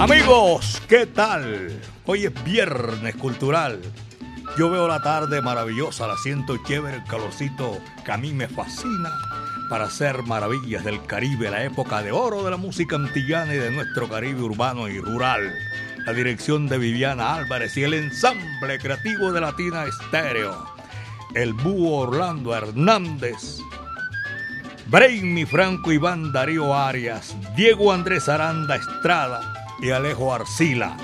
Amigos, ¿qué tal? Hoy es viernes cultural. Yo veo la tarde maravillosa, la siento chévere, el calorcito que a mí me fascina para hacer maravillas del Caribe, la época de oro de la música antillana y de nuestro Caribe urbano y rural. La dirección de Viviana Álvarez y el ensamble creativo de Latina Estéreo. El búho Orlando Hernández, Brainy Franco Iván Darío Arias, Diego Andrés Aranda Estrada, y Alejo Arcila.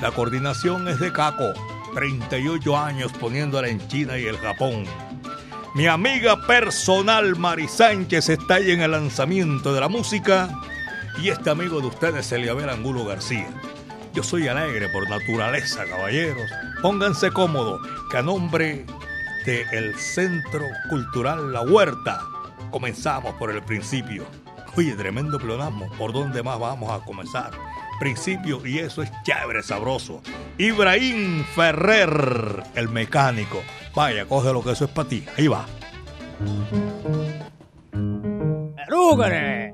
La coordinación es de Caco, 38 años poniéndola en China y el Japón. Mi amiga personal Mari Sánchez está ahí en el lanzamiento de la música y este amigo de ustedes, Eliabel Angulo García. Yo soy alegre por naturaleza, caballeros. Pónganse cómodos, que a nombre del el Centro Cultural La Huerta comenzamos por el principio. Oye, tremendo pleonasmo. ¿Por dónde más vamos a comenzar? Principio, y eso es chévere, sabroso. Ibrahim Ferrer, el mecánico. Vaya, coge lo que eso es para ti. Ahí va. ¡Rúgare!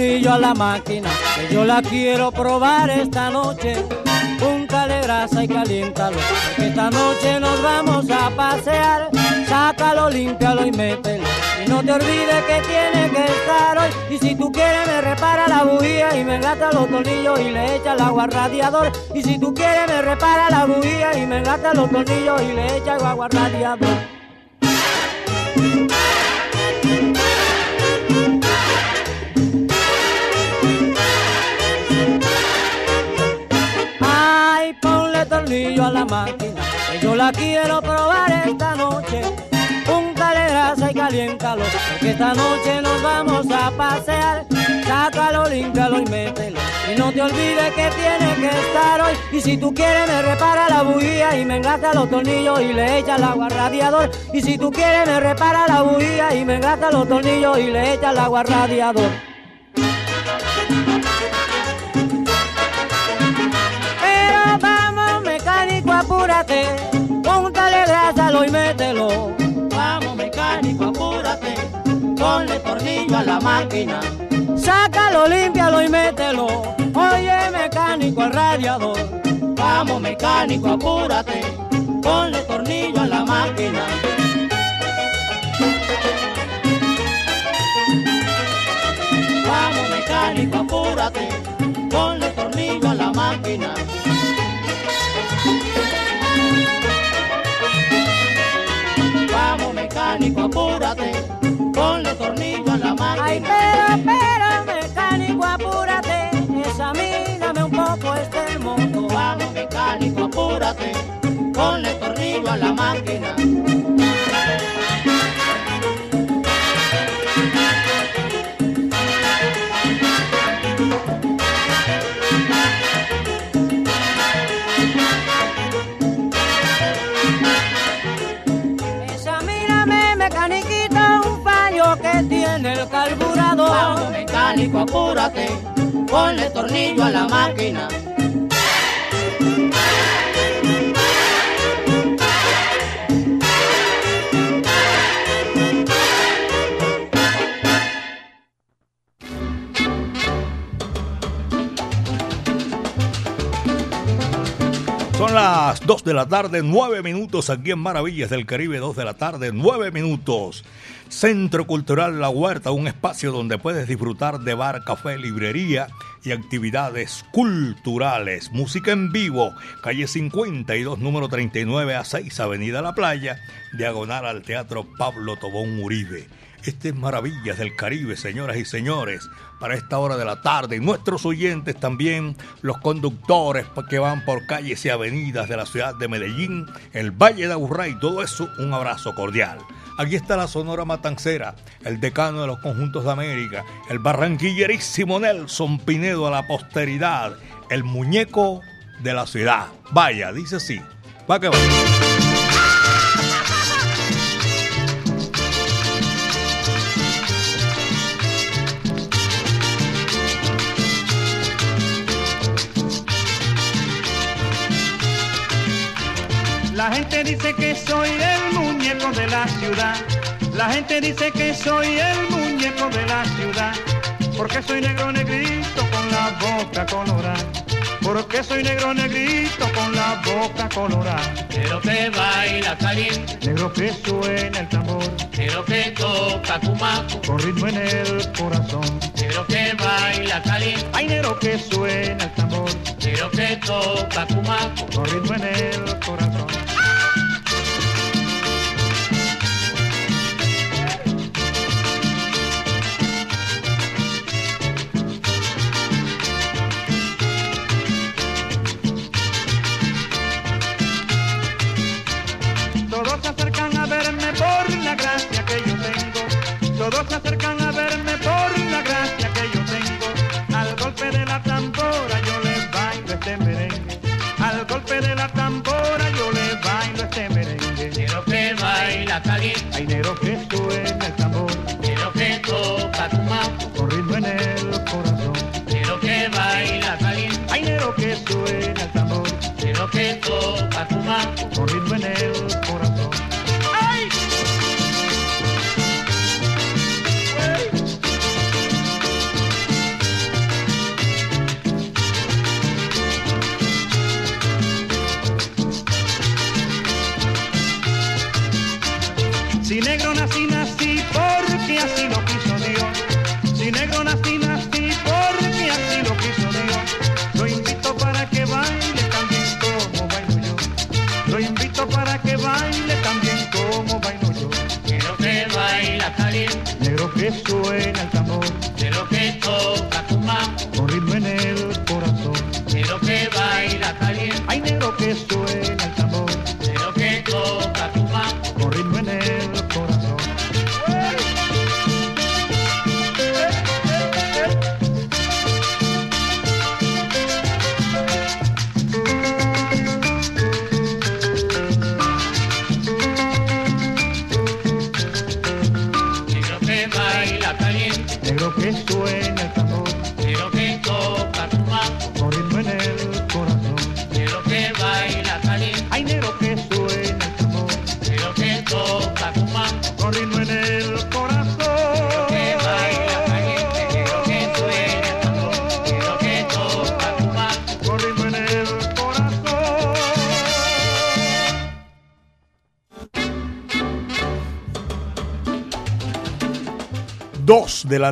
Tornillo a la máquina, yo la quiero probar esta noche. Púntale grasa y caliéntalo, que esta noche nos vamos a pasear. Sácalo, límpialo y mételo. Y no te olvides que tiene que estar hoy. Y si tú quieres me repara la bujía y me gasta los tornillos y le echa el agua al radiador. Y si tú quieres me repara la bujía y me gasta los tornillos y le echa el agua al radiador. Tornillo a la máquina, yo la quiero probar esta noche. Púntale grasa y caliéntalo, porque esta noche nos vamos a pasear. Sácalo, límpialo y mételo. Y no te olvides que tiene que estar hoy. Y si tú quieres me repara la bujía y me engata los tornillos y le echa el agua al radiador. Y si tú quieres me repara la bujía y me engata los tornillos y le echa el agua al radiador. Apúrate. Póntale grasa, y mételo. Vamos mecánico, apúrate, ponle tornillo a la máquina. Sácalo, límpialo y mételo. Oye, mecánico, al radiador. Vamos mecánico, apúrate, ponle tornillo a la máquina. Vamos mecánico, apúrate, ponle tornillo a la máquina. Apúrate, ponle tornillo a la máquina. El carburador. Vamos mecánico, apúrate, ponle tornillo a la máquina. 2 de la tarde, 9 minutos aquí en Maravillas del Caribe, 2 de la tarde, 9 minutos. Centro Cultural La Huerta, un espacio donde puedes disfrutar de bar, café, librería y actividades culturales. Música en vivo, calle 52, número 39 a 6, Avenida La Playa, diagonal al Teatro Pablo Tobón Uribe. Este es Maravillas del Caribe, señoras y señores, para esta hora de la tarde. Y nuestros oyentes también, los conductores que van por calles y avenidas de la ciudad de Medellín, el Valle de Aburrá todo eso, un abrazo cordial. Aquí está la Sonora Matancera, el decano de los conjuntos de América, el barranquillerísimo Nelson Pinedo a la posteridad, el muñeco de la ciudad. Vaya, dice así. Va que va. Dice que soy el muñeco de la ciudad. La gente dice que soy el muñeco de la ciudad. Porque soy negro negrito con la boca colorada. Porque soy negro negrito con la boca colorada. Negro que baila caliente. Negro que suena el tambor. Negro que toca cumaco. Con ritmo en el corazón. Negro que baila caliente. Hay negro que suena el tambor. Negro que toca cumaco. Con ritmo en el corazón.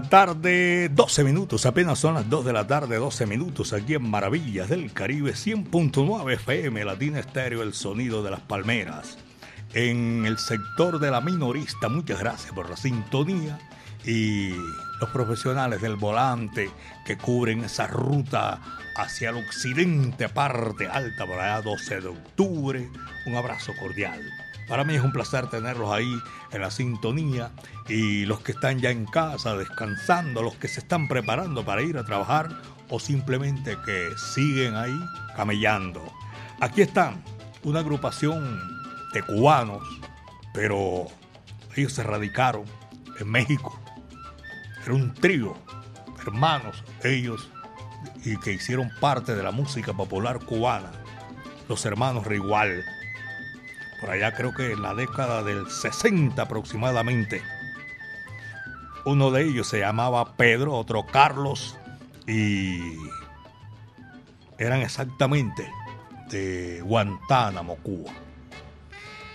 Tarde, 12 minutos, apenas son las 2 de la tarde, 12 minutos, aquí en Maravillas del Caribe, 100.9 FM, Latina Estéreo, el sonido de las palmeras. En el sector de la minorista, muchas gracias por la sintonía y los profesionales del volante que cubren esa ruta hacia el occidente, parte alta, por allá 12 de octubre. Un abrazo cordial. Para mí es un placer tenerlos ahí en la sintonía y los que están ya en casa descansando, los que se están preparando para ir a trabajar o simplemente que siguen ahí camellando. Aquí están una agrupación de cubanos, pero ellos se radicaron en México. Era un trío, hermanos ellos, y que hicieron parte de la música popular cubana, los hermanos Rigual por allá creo que en la década del 60 aproximadamente. Uno de ellos se llamaba Pedro, otro Carlos, y eran exactamente de Guantánamo, Cuba.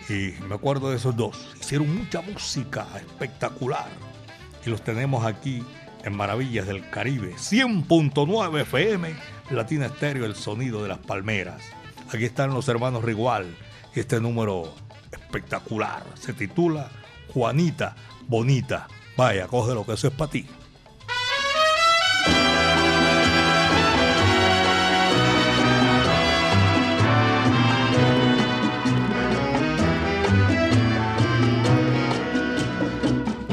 Y me acuerdo de esos dos. Hicieron mucha música espectacular. Y los tenemos aquí en Maravillas del Caribe, 100.9 FM, Latina Estéreo, el sonido de las palmeras. Aquí están los hermanos Rigual este número espectacular se titula Juanita Bonita. Vaya, coge lo que eso es para ti.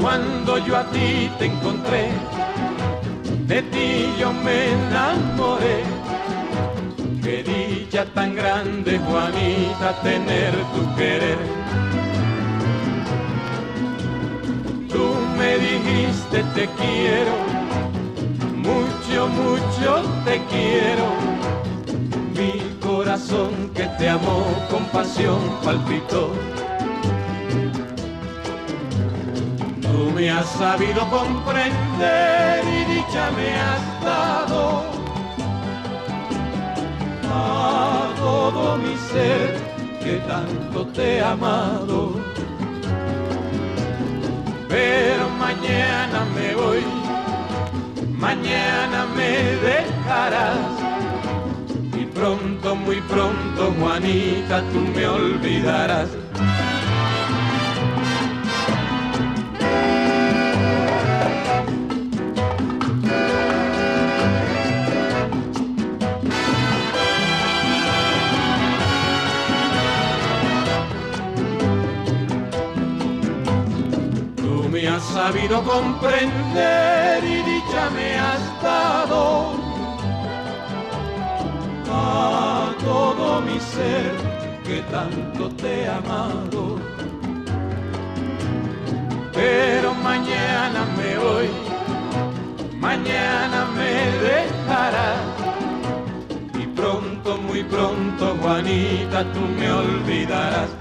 Cuando yo a ti te encontré, de ti yo me enamoré. Qué dicha tan grande, Juanita, tener tu querer. Tú me dijiste te quiero, mucho, mucho te quiero. Mi corazón que te amó con pasión palpitó. Tú me has sabido comprender y dicha me has dado a todo mi ser que tanto te he amado. Pero mañana me voy, mañana me dejarás. Y pronto, muy pronto, Juanita, tú me olvidarás. Sabido comprender y dicha me has dado a todo mi ser que tanto te he amado. Pero mañana me voy, mañana me dejarás. Y pronto, muy pronto, Juanita, tú me olvidarás.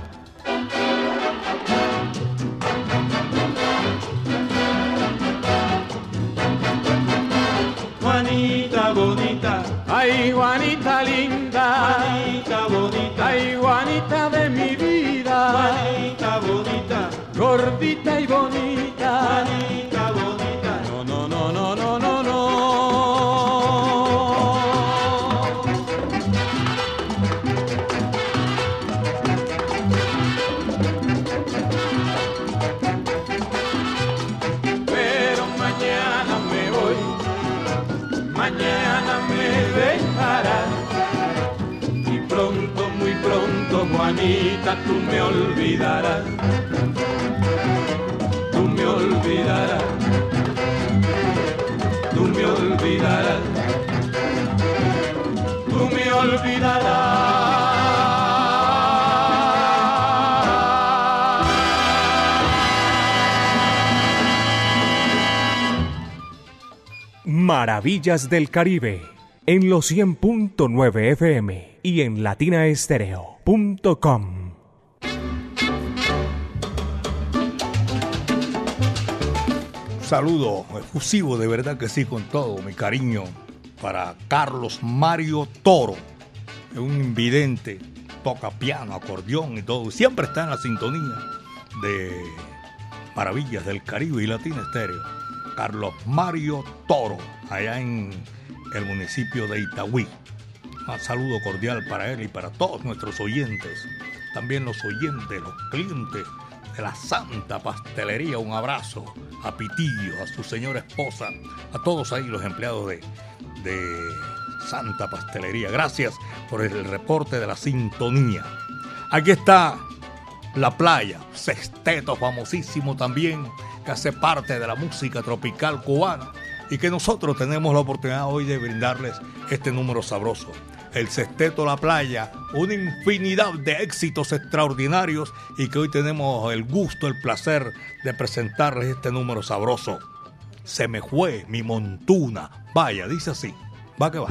Ay Juanita Juanita, tú me olvidarás. Tú me olvidarás. Tú me olvidarás. Tú me olvidarás. Maravillas del Caribe en los 100.9 FM y en latinaestereo.com. Saludo efusivo, de verdad que sí, con todo mi cariño para Carlos Mario Toro, un invidente, toca piano, acordeón y todo, siempre está en la sintonía de Maravillas del Caribe y Latina Estéreo. Carlos Mario Toro, allá en el municipio de Itagüí. Un saludo cordial para él y para todos nuestros oyentes, también los oyentes, los clientes de la Santa Pastelería. Un abrazo a Pitillo, a su señora esposa, a todos ahí los empleados de, de Santa Pastelería. Gracias por el reporte de la sintonía. Aquí está la playa, Sexteto, famosísimo también, que hace parte de la música tropical cubana y que nosotros tenemos la oportunidad hoy de brindarles este número sabroso. El Sexteto La Playa, una infinidad de éxitos extraordinarios y que hoy tenemos el gusto, el placer de presentarles este número sabroso. Se me fue mi montuna. Vaya, dice así. Va que va.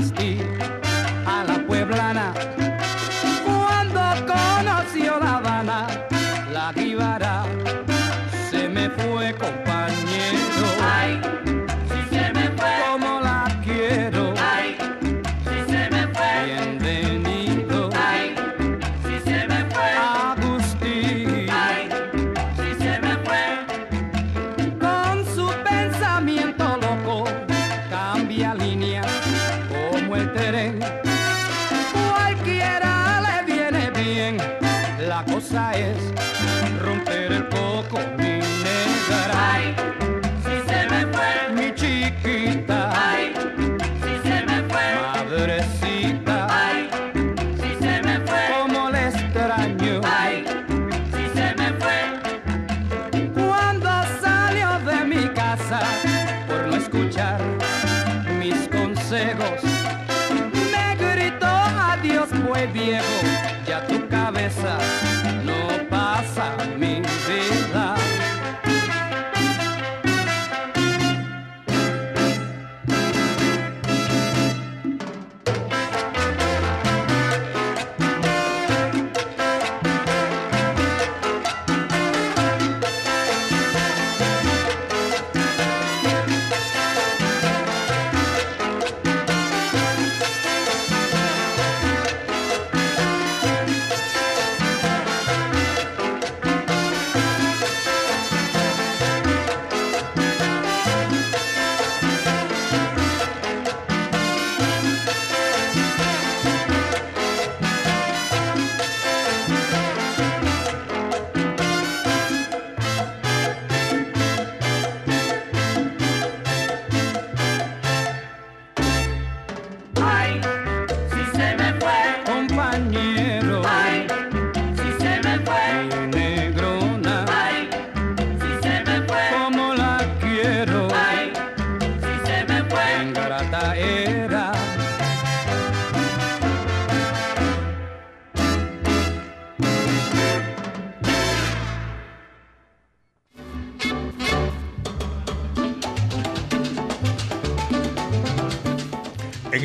La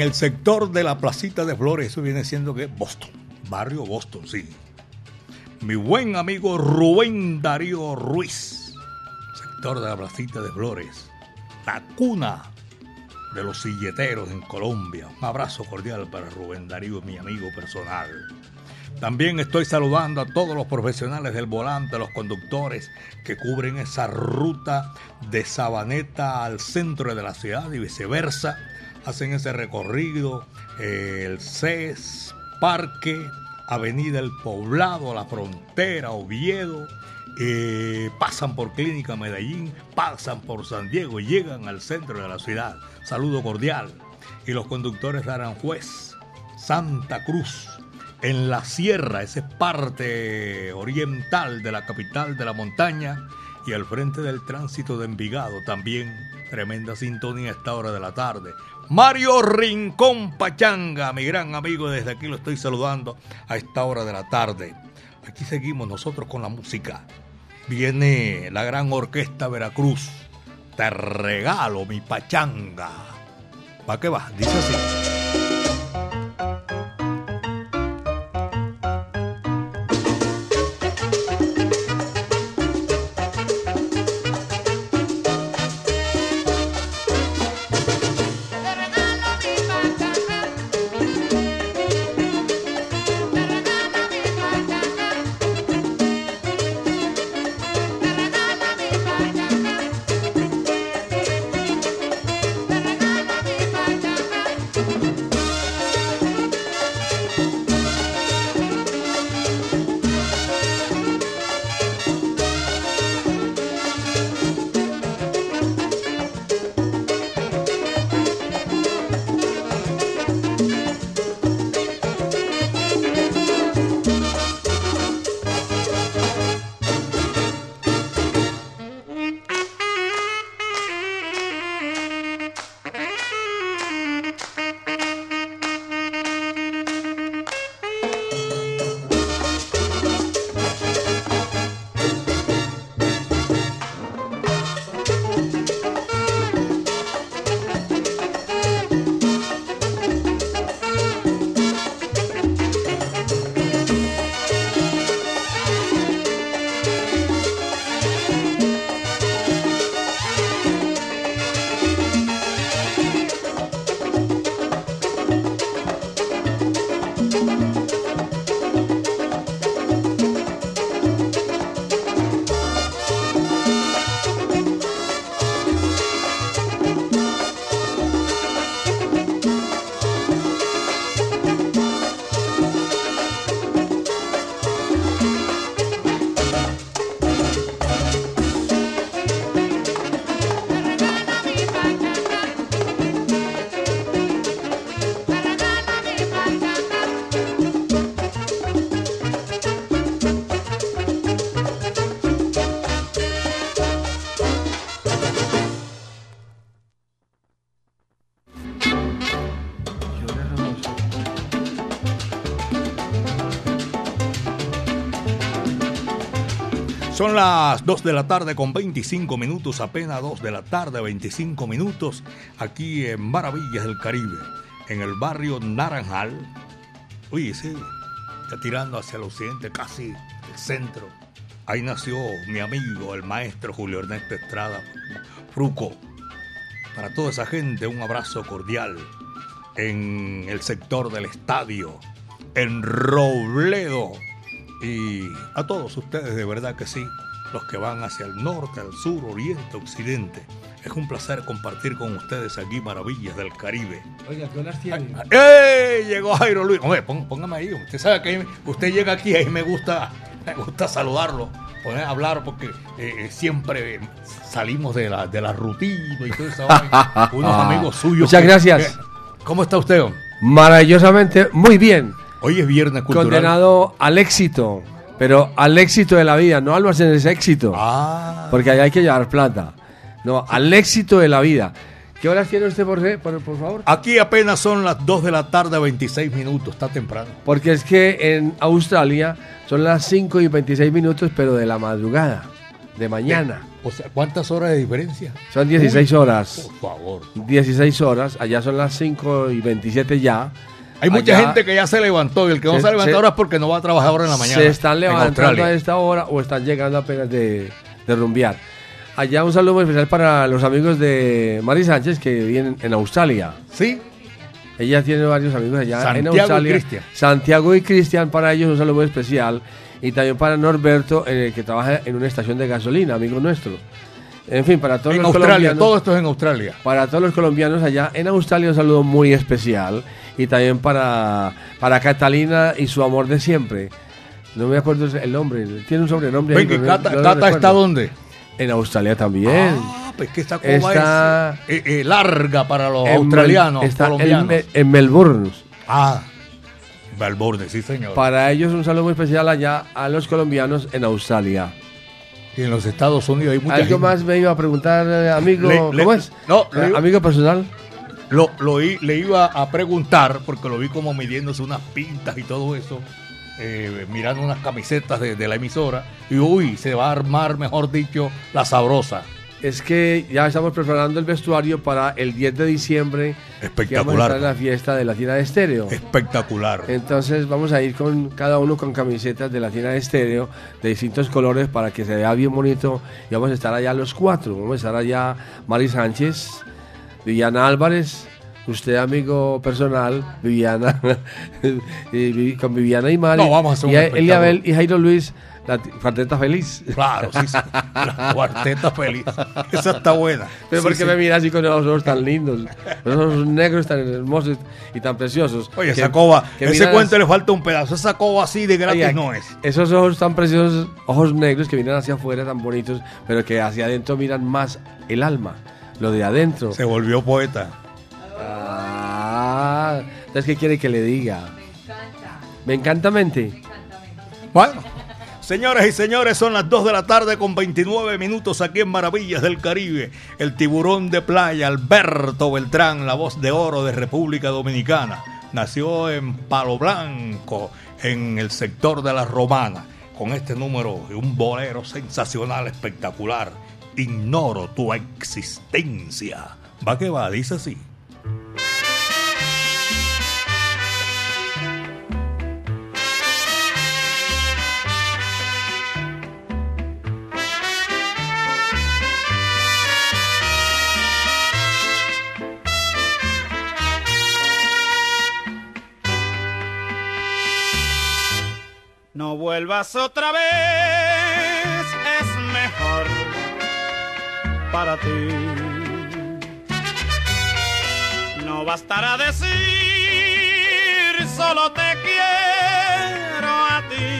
el sector de la placita de Flores, eso viene siendo que Boston, barrio Boston, sí. Mi buen amigo Rubén Darío Ruiz, sector de la placita de Flores, la cuna de los silleteros en Colombia. Un abrazo cordial para Rubén Darío, mi amigo personal. También estoy saludando a todos los profesionales del volante, los conductores que cubren esa ruta de Sabaneta al centro de la ciudad y viceversa. Hacen ese recorrido, eh, el CES, Parque, Avenida El Poblado, La Frontera, Oviedo. eh, pasan por Clínica Medellín, pasan por San Diego y llegan al centro de la ciudad. Saludo cordial. Y los conductores de Aranjuez, Santa Cruz, en la sierra, esa es parte oriental de la capital de la montaña y al frente del tránsito de Envigado también tremenda sintonía a esta hora de la tarde. Mario Rincón Pachanga, mi gran amigo, desde aquí lo estoy saludando a esta hora de la tarde. Aquí seguimos nosotros con la música. Viene la gran orquesta Veracruz. Te regalo mi pachanga. ¿Va que va? Dice así. Son las 2 de la tarde con 25 minutos, apenas 2 de la tarde, 25 minutos, aquí en Maravillas del Caribe, en el barrio Naranjal. Oye, sí, está tirando hacia el occidente, casi el centro. Ahí nació mi amigo, el maestro Julio Ernesto Estrada Fruco. Para toda esa gente, un abrazo cordial en el sector del estadio, en Robledo. Y a todos ustedes, de verdad que sí, los que van hacia el norte, al sur, oriente, occidente. Es un placer compartir con ustedes aquí Maravillas del Caribe. Oiga, ¿qué horas tiene? ¡Ey! Llegó Jairo Luis. Hombre, pón- póngame ahí. Usted sabe que usted llega aquí y ahí me gusta, me gusta saludarlo, poner a hablar porque eh, eh, siempre salimos de la, de la rutina y todo eso. Unos amigos suyos. Muchas que- gracias. que- ¿Cómo está usted? Maravillosamente, muy bien. Hoy es viernes cultural. Condenado al éxito, pero al éxito de la vida, no al ese éxito. Ah, Porque allá hay que llevar plata. No, al éxito de la vida. ¿Qué horas tiene usted, por, por, por favor? aquí apenas son las 2 de la tarde, 26 minutos. Está temprano. Porque es que en Australia son las 5 y 26 minutos, pero de la madrugada, de mañana. O sea, ¿cuántas horas de diferencia? Son 16 horas. Por favor. 16 horas, allá son las 5 y 27 ya. Hay mucha Allá gente que ya se levantó y el que no Se- se, levantó se- ahora es porque no va a trabajar ahora en la mañana. se están en levantando a esta hora o están llegando apenas de, de rumbear. Allá un saludo muy especial para los amigos de Mari Sánchez que viven en Australia. Sí, Ella tiene varios amigos allá en Santiago y Australia. Cristian. Santiago y Cristian, para ellos un saludo muy especial. Y también para Norberto, eh, que trabaja en una estación de gasolina, amigo nuestro. En fin, para todos en los Australia. colombianos. Todo esto es en Australia. Para todos los colombianos allá en Australia un saludo muy especial y también para, para Catalina y su amor de siempre. No me acuerdo el nombre, tiene un sobrenombre. Venga, no- Cata, no está dónde? En Australia también. Ah, pues que esta coba Está- es eh, eh, larga para los En australianos, está en, colombianos. Me- en Melbourne. Ah, Melbourne, sí señor. Para ellos un saludo muy especial allá a los colombianos en Australia. y en los Estados Unidos hay mucha ¿Algo gente. más me iba a preguntar, eh, amigo? Le- le- ¿Cómo es? no, le Eh, iba- amigo personal. Lo, lo le iba a preguntar, porque lo vi como midiéndose unas pintas y todo eso, eh, mirando unas camisetas de, de la emisora, y uy, se va a armar, mejor dicho, la sabrosa. Es que ya estamos preparando el vestuario para el 10 de diciembre. Que vamos a Espectacular. en la fiesta de la tienda de estéreo. Espectacular. Entonces vamos a ir con cada uno con camisetas de la tienda de estéreo de distintos colores para que se vea bien bonito. Y vamos a estar allá los cuatro. Vamos a estar allá Mari Sánchez, Viviana Álvarez, usted amigo personal, Viviana, y con Viviana y Mari. No, vamos a hacer un y. Eliabel y Jairo Luis, la cuarteta feliz. Claro, sí, sí. La cuarteta feliz. Esa está buena. Pero Sí, ¿por qué sí. me mira así con los ojos tan lindos? Los ojos negros tan hermosos y tan preciosos. Oye, Que- esa coba, que ese cuento le falta un pedazo. Esa coba así de gratis Oiga, no es. Esos ojos tan preciosos, ojos negros que miran hacia afuera tan bonitos, pero que hacia adentro miran más el alma, lo de adentro. Se volvió poeta. Ah, entonces ¿qué quiere que le diga? Me encanta mente. Bueno, señoras y señores, son las 2 de la tarde con 29 minutos aquí en Maravillas del Caribe. El tiburón de playa, Alberto Beltrán, la voz de oro de República Dominicana. Nació en Palo Blanco, en el sector de la Romana, con este número de un bolero sensacional, espectacular. Ignoro tu existencia. Va que va, dice así. No vuelvas otra vez, para ti. No bastará decir solo te quiero a ti.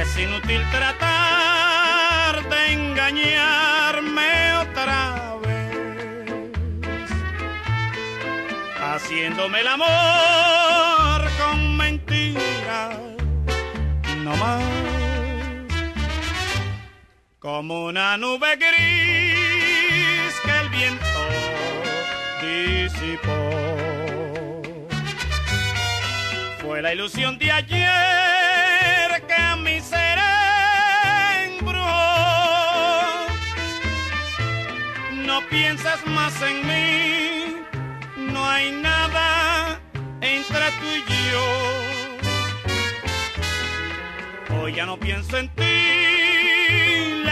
Es inútil tratar de engañarme otra vez haciéndome el amor con mentiras, no más como una nube gris que el viento disipó. Fue la ilusión de ayer que a mi ser embrujó. No piensas más en mí, no hay nada entre tú y yo. Hoy ya no pienso en ti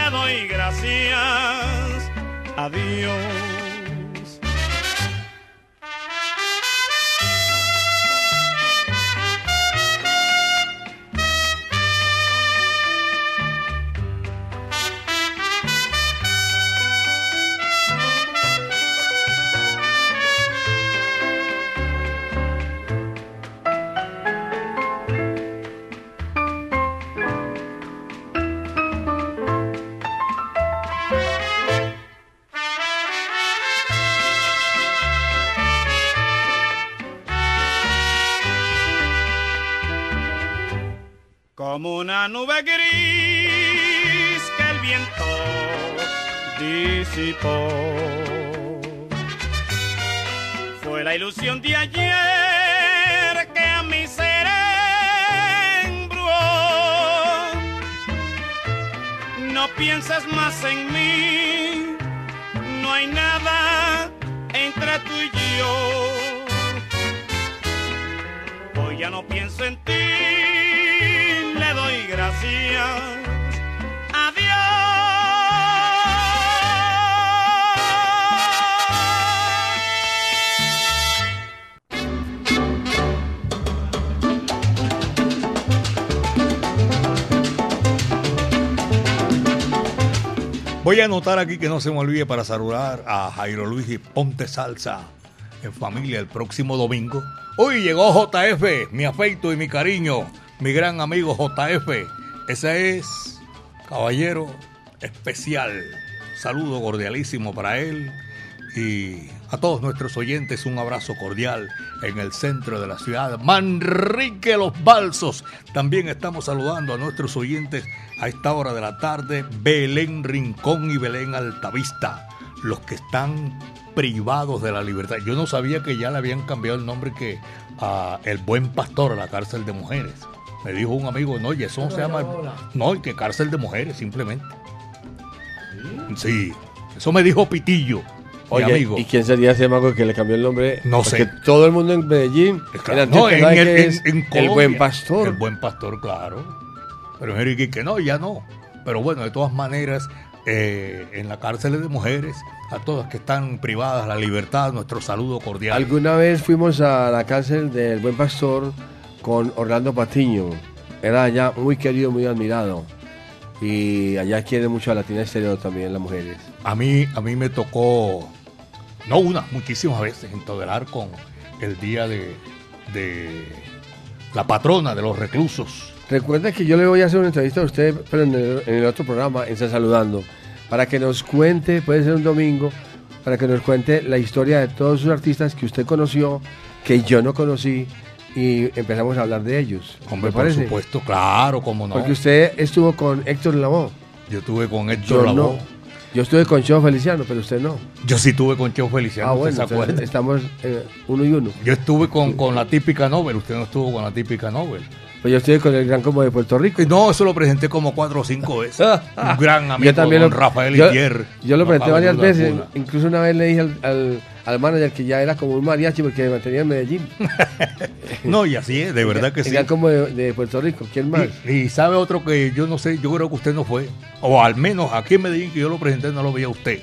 doy gracias a Dios. No pienses más en mí, no hay nada entre tú y yo. Hoy ya no pienso en ti, le doy gracias Voy a anotar aquí que no se me olvide para saludar a Jairo Luis y Ponte Salsa en familia el próximo domingo. Hoy llegó JF, mi afecto y mi cariño, mi gran amigo JF. Ese es caballero especial. Saludo cordialísimo para él y a todos nuestros oyentes un abrazo cordial en el centro de la ciudad. Manrique Los Balsos. También estamos saludando a nuestros oyentes a esta hora de la tarde. Belén Rincón y Belén Altavista. Los que están privados de la libertad. Yo no sabía que ya le habían cambiado el nombre que a El Buen Pastor, a la cárcel de mujeres. Me dijo un amigo, no, y eso no se llama... No, que cárcel de mujeres, simplemente. Sí, eso me dijo Pitillo. Mi Oye, amigo. ¿y quién sería ese mago que le cambió el nombre? No Porque sé. todo el mundo en Medellín, Claro, en no, el, que es en el Colombia. buen pastor. El buen pastor, claro. Pero en Enrique que no, ya no. Pero bueno, de todas maneras, eh, en la cárcel de mujeres, a todas que están privadas la libertad, nuestro saludo cordial. Alguna vez fuimos a la cárcel del Buen Pastor con Orlando Patiño. Era allá muy querido, muy admirado. Y allá quiere mucho a Latina Estéreo también las mujeres. A mí, a mí me tocó, no una, muchísimas veces, intolerar con el día de, de la patrona de los reclusos. Recuerda que yo le voy a hacer una entrevista a usted, pero en el, en el otro programa, en San Saludando, para que nos cuente, puede ser un domingo, para que nos cuente la historia de todos sus artistas que usted conoció, que yo no conocí, y empezamos a hablar de ellos. Hombre, ¿Me por parece? supuesto, claro, cómo no. Porque usted estuvo con Héctor Lavoe. Yo estuve con Héctor no. Yo estuve con Cheo Feliciano, pero usted no. Yo sí estuve con Cheo Feliciano, ah, ¿usted bueno, se acuerda? estamos eh, uno y uno. Yo estuve con, con la típica Nobel, usted no estuvo con la típica Nobel. Pues yo estuve con el Gran Combo de Puerto Rico. Y No, eso lo presenté como cuatro o cinco veces. Un gran amigo, yo también don lo, Rafael yo, Itier. yo lo presenté varias veces. Incluso una vez le dije al, al, al manager que ya era como un mariachi porque me mantenía en Medellín. No, y así es, de verdad que sí. Gran Combo de, de Puerto Rico. ¿Quién más? Y, y sabe otro que yo no sé, yo creo que usted no fue, o al menos aquí en Medellín que yo lo presenté no lo veía usted.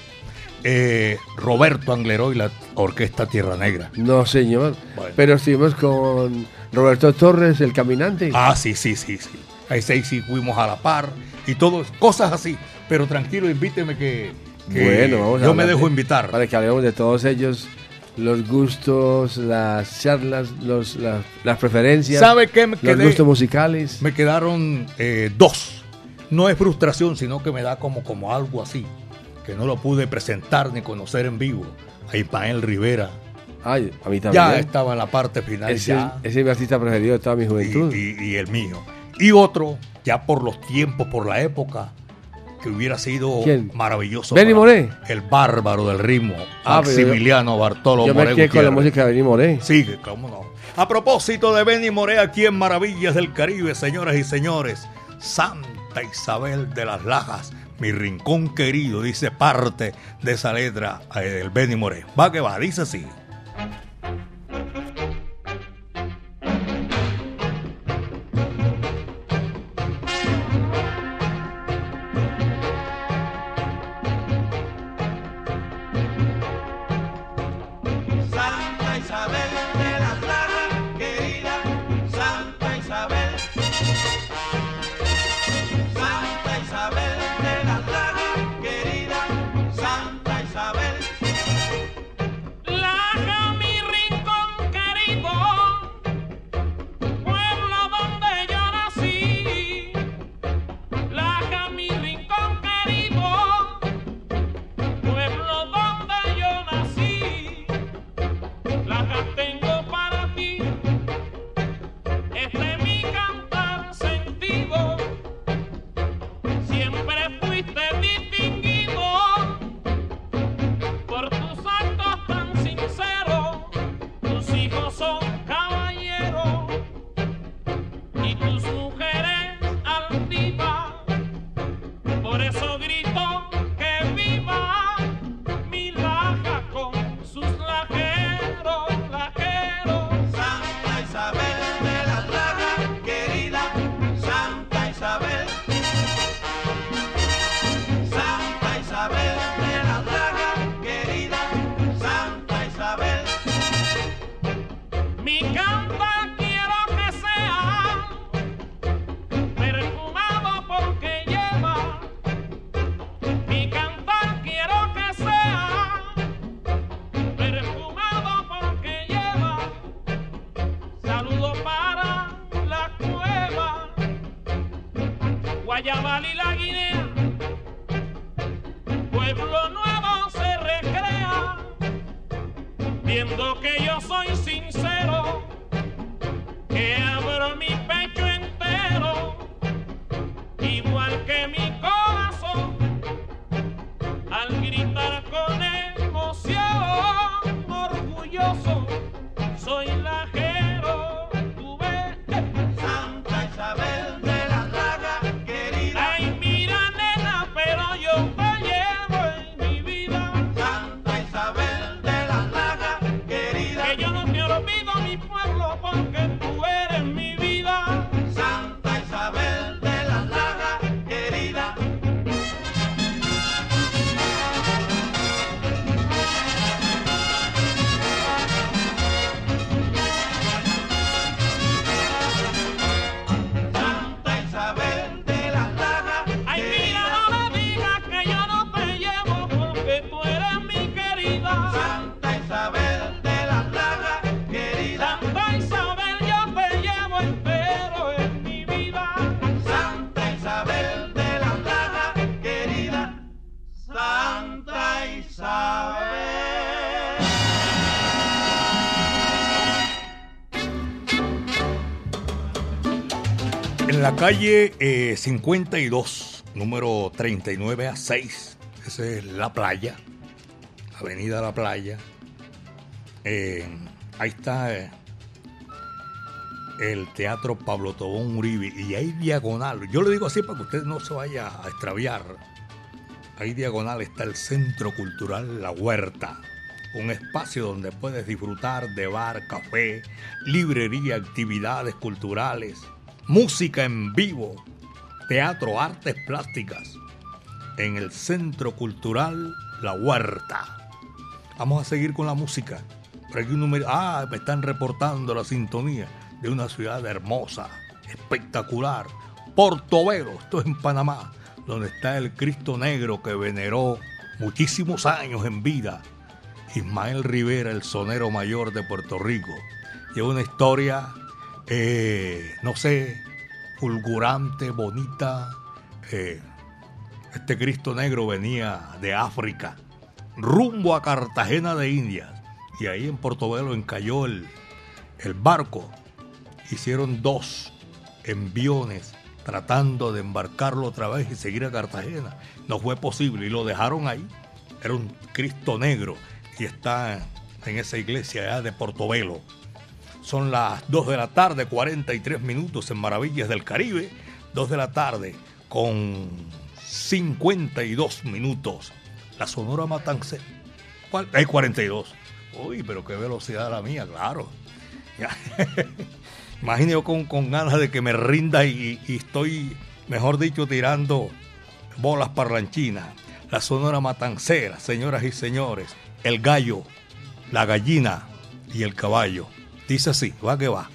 Eh, Roberto Angleró y la Orquesta Tierra Negra. No, señor. Bueno. Pero estuvimos con Roberto Torres, el caminante. Ah, sí, sí, sí, sí. Ahí sí, sí fuimos a la par y todo, cosas así. Pero tranquilo, invíteme que bueno, vamos a yo me dejo de- invitar. Para que hablemos de todos ellos. Los gustos, las charlas, los, las, las preferencias. ¿Sabe qué? Me Los quedé- gustos musicales. Me quedaron eh, dos. No es frustración, sino que me da como, como algo así. Que no lo pude presentar ni conocer en vivo. A Ismael Rivera. Ay, a mí también. Ya estaba en la parte final. Ese, ya. ese es mi artista preferido de toda mi y, juventud. y- y el mío. Y otro, ya por los tiempos, por la época, que hubiera sido ¿Quién? maravilloso. Benny Moré. El bárbaro del ritmo. Ah, pero yo- Maximiliano Bartolo Yo me Moré quedé con la música de Benny Moré. Sí, cómo no. A propósito de Benny Moré aquí en Maravillas del Caribe, señoras y señores, Santa Isabel de las Lajas, Mi rincón querido, dice parte de esa letra eh, del Benny Moré. Va que va, dice así. La calle eh, 52, número 39 a 6, esa es la playa, Avenida La Playa. Eh, ahí está eh, el Teatro Pablo Tobón Uribe y hay diagonal. Yo le digo así para que usted no se vaya a extraviar. Ahí diagonal está el Centro Cultural La Huerta, un espacio donde puedes disfrutar de bar, café, librería, actividades culturales, música en vivo, teatro, artes plásticas, en el Centro Cultural La Huerta. Vamos a seguir con la música. Aquí un número. Ah, me están reportando la sintonía de una ciudad hermosa, espectacular. Portobelo, esto es en Panamá, donde está el Cristo Negro que veneró muchísimos años en vida. Ismael Rivera, el sonero mayor de Puerto Rico. Lleva una historia, eh, no sé, fulgurante, bonita. eh, este Cristo Negro venía de África, rumbo a Cartagena de Indias. Y ahí en Portobelo encalló el, el barco. Hicieron dos enviones tratando de embarcarlo otra vez y seguir a Cartagena. No fue posible y lo dejaron ahí. Era un Cristo negro y está en esa iglesia de Portobelo. Son las 2 de la tarde, 43 minutos en Maravillas del Caribe. 2 de la tarde con 52 minutos. La Sonora Matancera. ¿Cuál? Hay 42. Uy, pero qué velocidad la mía, claro. Imagino yo con, con ganas de que me rinda y, y estoy, mejor dicho, tirando bolas parlanchinas. La Sonora Matancera, señoras y señores. El gallo, la gallina y el caballo. Dice así, va que va.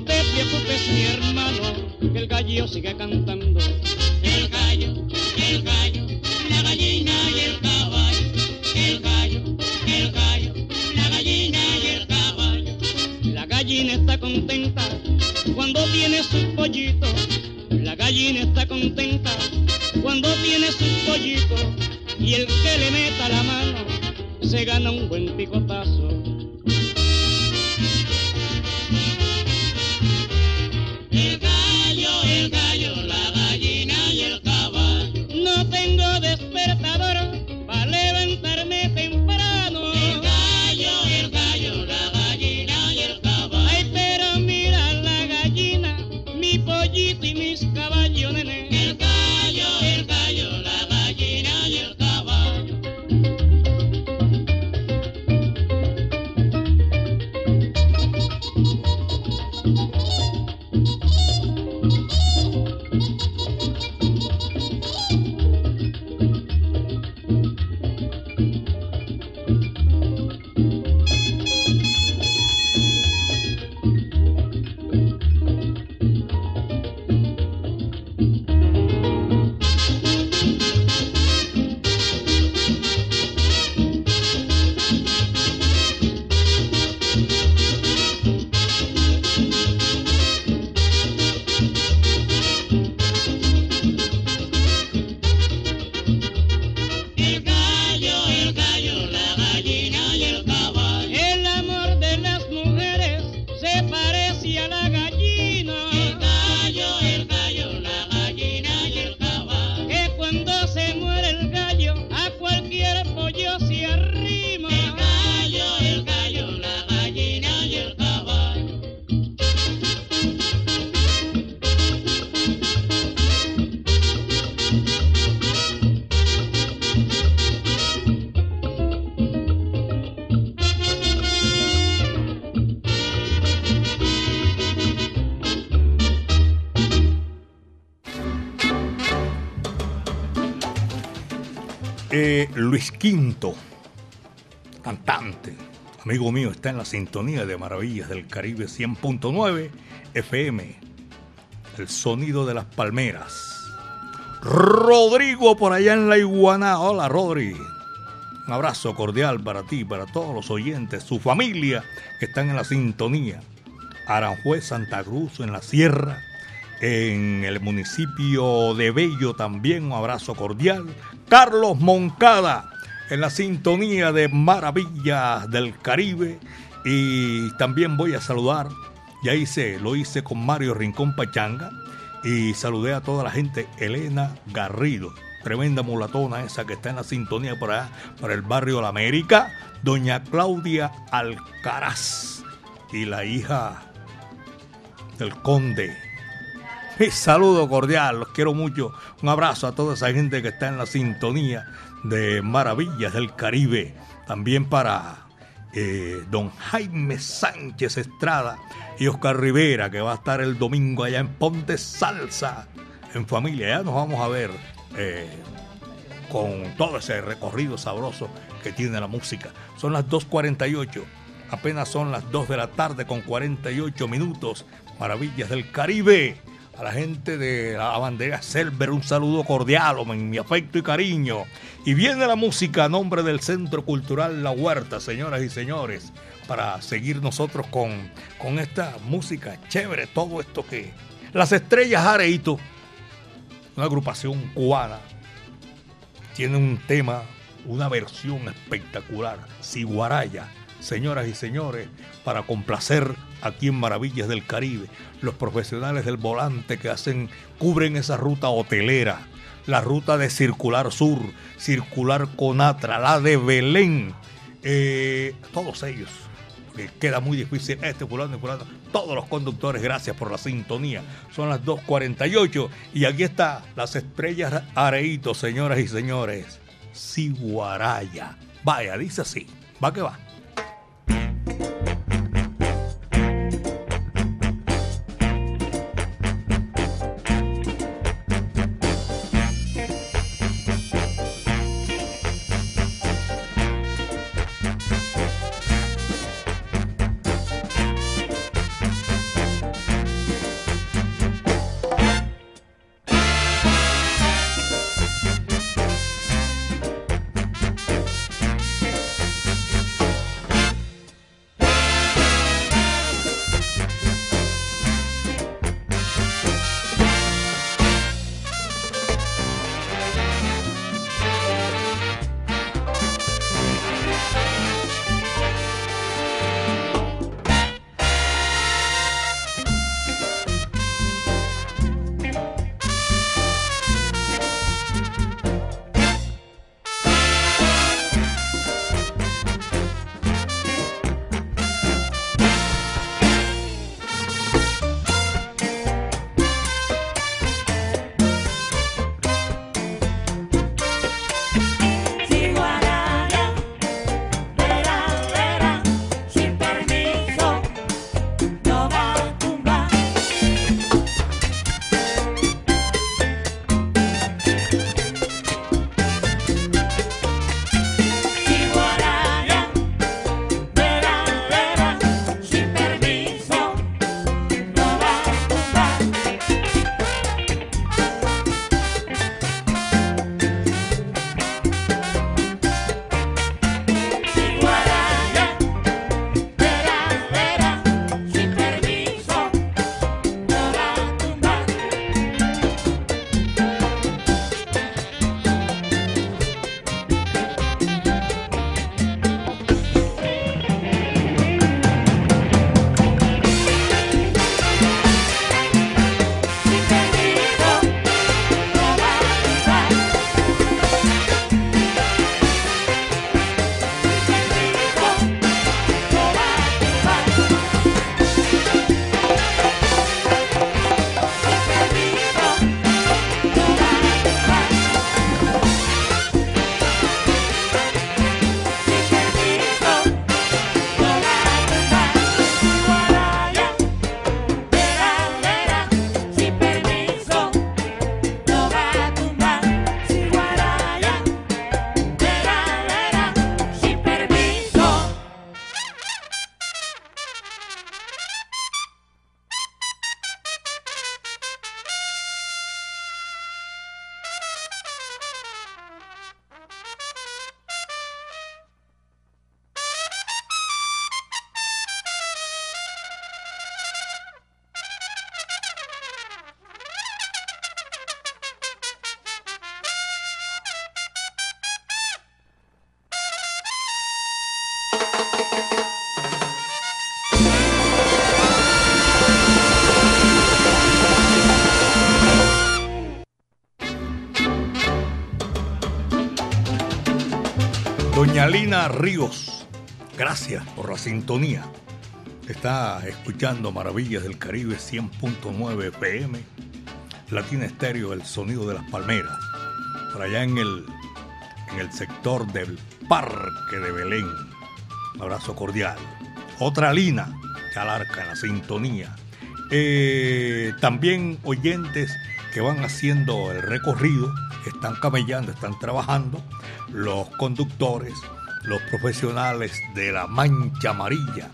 No te preocupes, mi hermano, que el gallo sigue cantando. El gallo, el gallo, la gallina y el caballo. El gallo, el gallo, la gallina y el caballo. La gallina está contenta cuando tiene sus pollitos. La gallina está contenta cuando tiene sus pollitos. Y el que le meta la mano se gana un buen picotazo. Eh, Luis Quinto, cantante, amigo mío, está en la sintonía de Maravillas del Caribe 100.9 FM. El sonido de las palmeras. Rodrigo por allá en la iguana. Hola, Rodri. Un abrazo cordial para ti, para todos los oyentes, su familia que están en la sintonía. Aranjuez, Santa Cruz, en la Sierra, en el municipio de Bello también, un abrazo cordial. Carlos Moncada, en la sintonía de Maravillas del Caribe. Y también voy a saludar, ya hice, lo hice con Mario Rincón Pachanga. Y saludé a toda la gente, Elena Garrido, tremenda mulatona esa que está en la sintonía allá, por el barrio La América. Doña Claudia Alcaraz y la hija del conde. Saludo cordial, los quiero mucho. Un abrazo a toda esa gente que está en la sintonía de Maravillas del Caribe. También para eh, don Jaime Sánchez Estrada y Oscar Rivera, que va a estar el domingo allá en Ponte Salsa, en familia. Ya nos vamos a ver eh, con todo ese recorrido sabroso que tiene la música. Son las 2.48. Apenas son las 2 de la tarde con 48 minutos. Maravillas del Caribe. A la gente de la bandera Selver un saludo cordial, mi afecto y cariño. Y viene la música a nombre del Centro Cultural La Huerta, señoras y señores. para seguir nosotros con, con esta música chévere, todo esto que... Las Estrellas Areito, una agrupación cubana, tiene un tema, una versión espectacular, Siguaraya. Señoras y señores, para complacer aquí en Maravillas del Caribe, los profesionales del volante que hacen, cubren esa ruta hotelera, la ruta de Circular Sur, Circular Conatra, la de Belén, eh, todos ellos. que queda muy difícil este fulano y. Todos los conductores, gracias por la sintonía. Son las 2.48 y aquí está las estrellas Areito, señoras y señores. Siguaraya. Vaya, dice así. Va que va. Ríos, gracias por la sintonía. Está escuchando Maravillas del Caribe 100.9 FM, Latina Estéreo, el sonido de las palmeras, por allá en el, en el sector del Parque de Belén. Un abrazo cordial. Otra Lina, Calarca en la sintonía. Eh, también oyentes que van haciendo el recorrido, están camellando, están trabajando, los conductores, los profesionales de la Mancha Amarilla.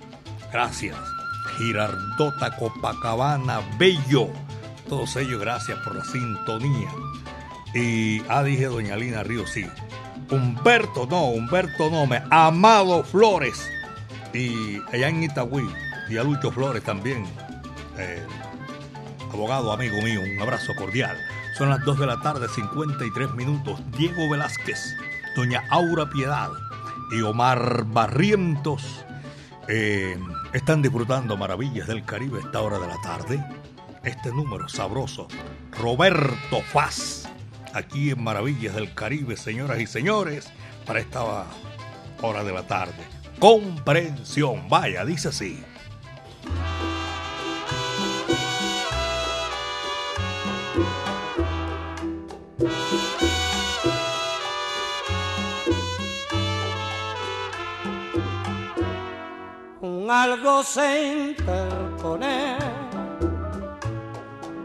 Gracias. Girardota, Copacabana, Bello. Todos ellos, gracias por la sintonía. Y, ah, dije Doña Lina Río, sí. Humberto, no, Humberto no, me, Amado Flores. y allá en Itagüí, y a Flores también, eh, abogado amigo mío, un abrazo cordial. Son las 2 de la tarde, 53 minutos. Diego Velázquez, doña Aura Piedad y Omar Barrientos eh, están disfrutando maravillas del Caribe a esta hora de la tarde. Este número sabroso, Roberto Faz, aquí en Maravillas del Caribe, señoras y señores, para esta hora de la tarde. Comprensión, vaya, dice así. Algo se interpone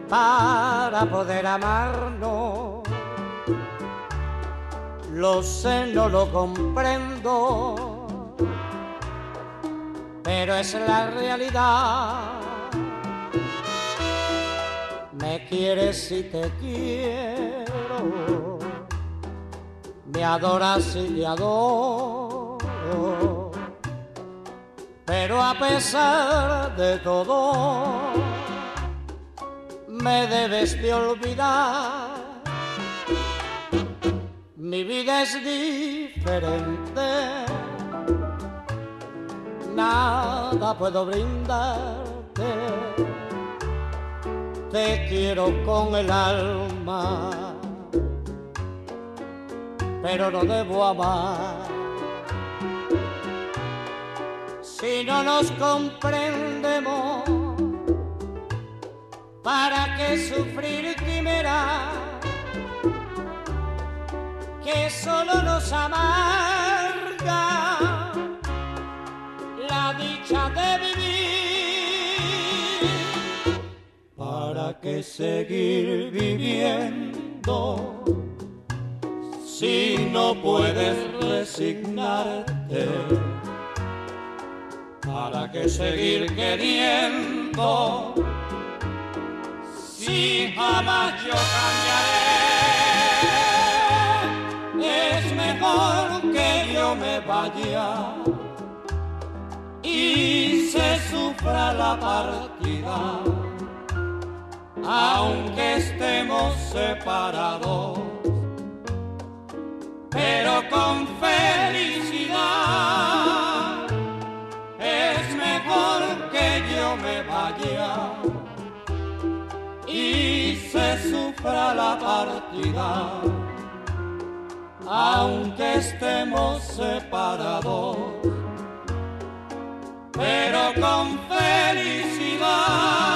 para poder amarnos. Lo sé, no lo comprendo, pero es la realidad. Me quieres y te quiero, me adoras y te adoro pero a pesar de todo, me debes de olvidar. Mi vida es diferente, nada puedo brindarte. Te quiero con el alma, pero no debo amar. Si no nos comprendemos, ¿para qué sufrir quimera? Que solo nos amarga la dicha de vivir. ¿Para qué seguir viviendo si no puedes resignarte? ¿Para qué seguir queriendo si jamás yo cambiaré? Es mejor que yo me vaya y se sufra la partida, aunque estemos separados, pero con felicidad me vaya y se sufra la partida, aunque estemos separados, pero con felicidad.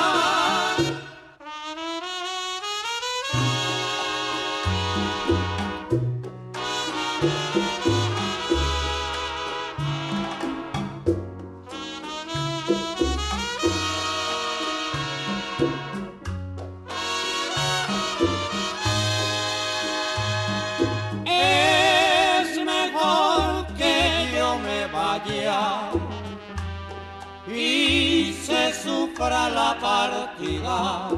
Sufra la partida,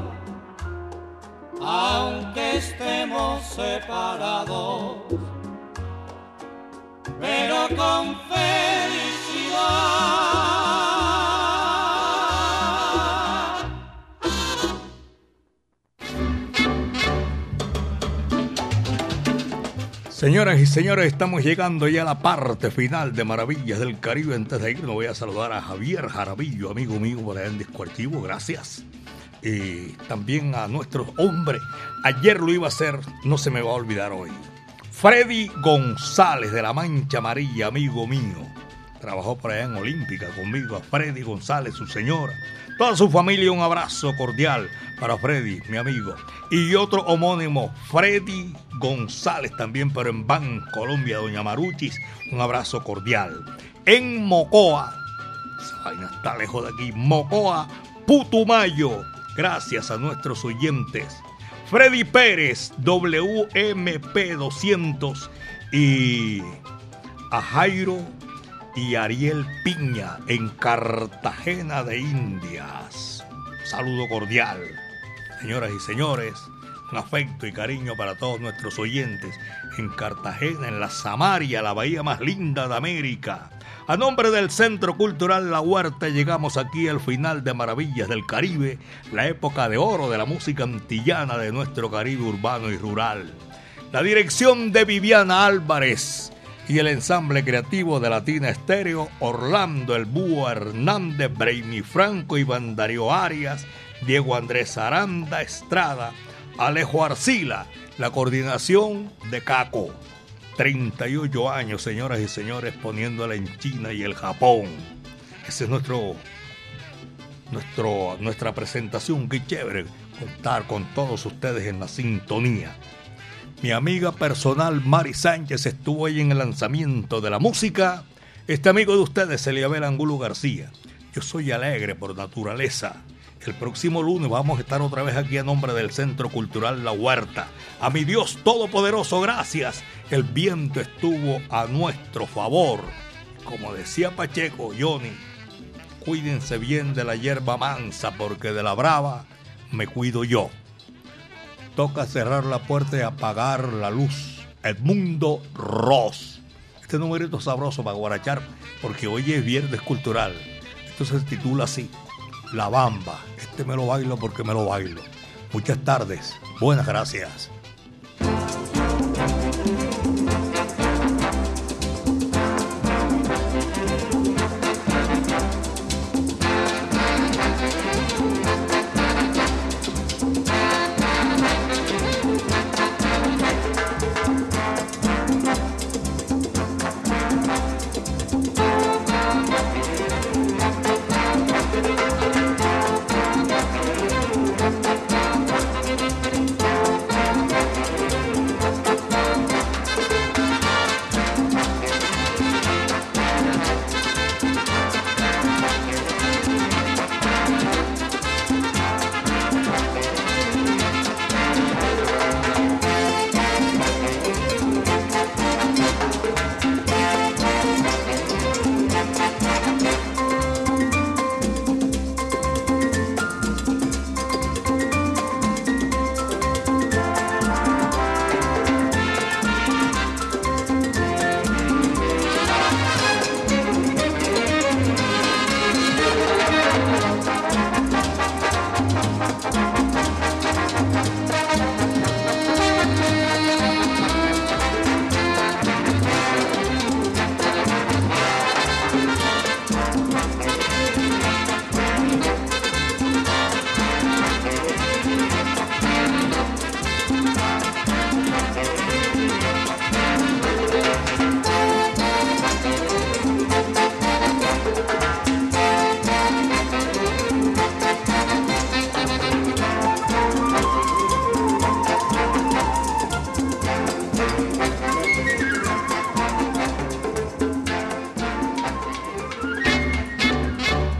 aunque estemos separados, pero con felicidad. Señoras y señores, estamos llegando ya a la parte final de Maravillas del Caribe. Antes de irnos voy a saludar a Javier Jarabillo, amigo mío por allá en Descuartivo, gracias. Y también a nuestro hombre, ayer lo iba a hacer, no se me va a olvidar hoy. Freddy González de la Mancha Amarilla, amigo mío. Trabajó por allá en Olímpica conmigo, a Freddy González, su señora. Toda su familia, un abrazo cordial para Freddy, mi amigo. Y otro homónimo, Freddy González, también, pero en Ban, Colombia, Doña Maruchis, un abrazo cordial. En Mocoa, esa vaina está lejos de aquí, Mocoa, Putumayo, gracias a nuestros oyentes. Freddy Pérez, WMP200 y a Jairo y Ariel Piña en Cartagena de Indias. Saludo cordial. Señoras y señores, un afecto y cariño para todos nuestros oyentes en Cartagena, en la Samaria, la bahía más linda de América. A nombre del Centro Cultural La Huerta llegamos aquí al final de Maravillas del Caribe, la época de oro de la música antillana de nuestro Caribe urbano y rural. La dirección de Viviana Álvarez y el ensamble creativo de Latina Estéreo, Orlando El Búho Hernández, Brainy Franco y Darío Arias, Diego Andrés Aranda Estrada, Alejo Arcila, la coordinación de Caco. 38 años, señoras y señores, poniéndola en China y el Japón. Ese es nuestro, nuestro, nuestra presentación. Qué chévere contar con todos ustedes en la sintonía. Mi amiga personal Mari Sánchez estuvo ahí en el lanzamiento de la música. Este amigo de ustedes, Eliabel Angulo García. Yo soy alegre por naturaleza. El próximo lunes vamos a estar otra vez aquí a nombre del Centro Cultural La Huerta. A mi Dios Todopoderoso, gracias. El viento estuvo a nuestro favor. Como decía Pacheco, Johnny, cuídense bien de la hierba mansa porque de la brava me cuido yo. Toca cerrar la puerta y apagar la luz. El mundo Ross. Este numerito sabroso para guarachar porque hoy es viernes cultural. Esto se titula así. La Bamba. Este me lo bailo porque me lo bailo. Muchas tardes. Buenas gracias.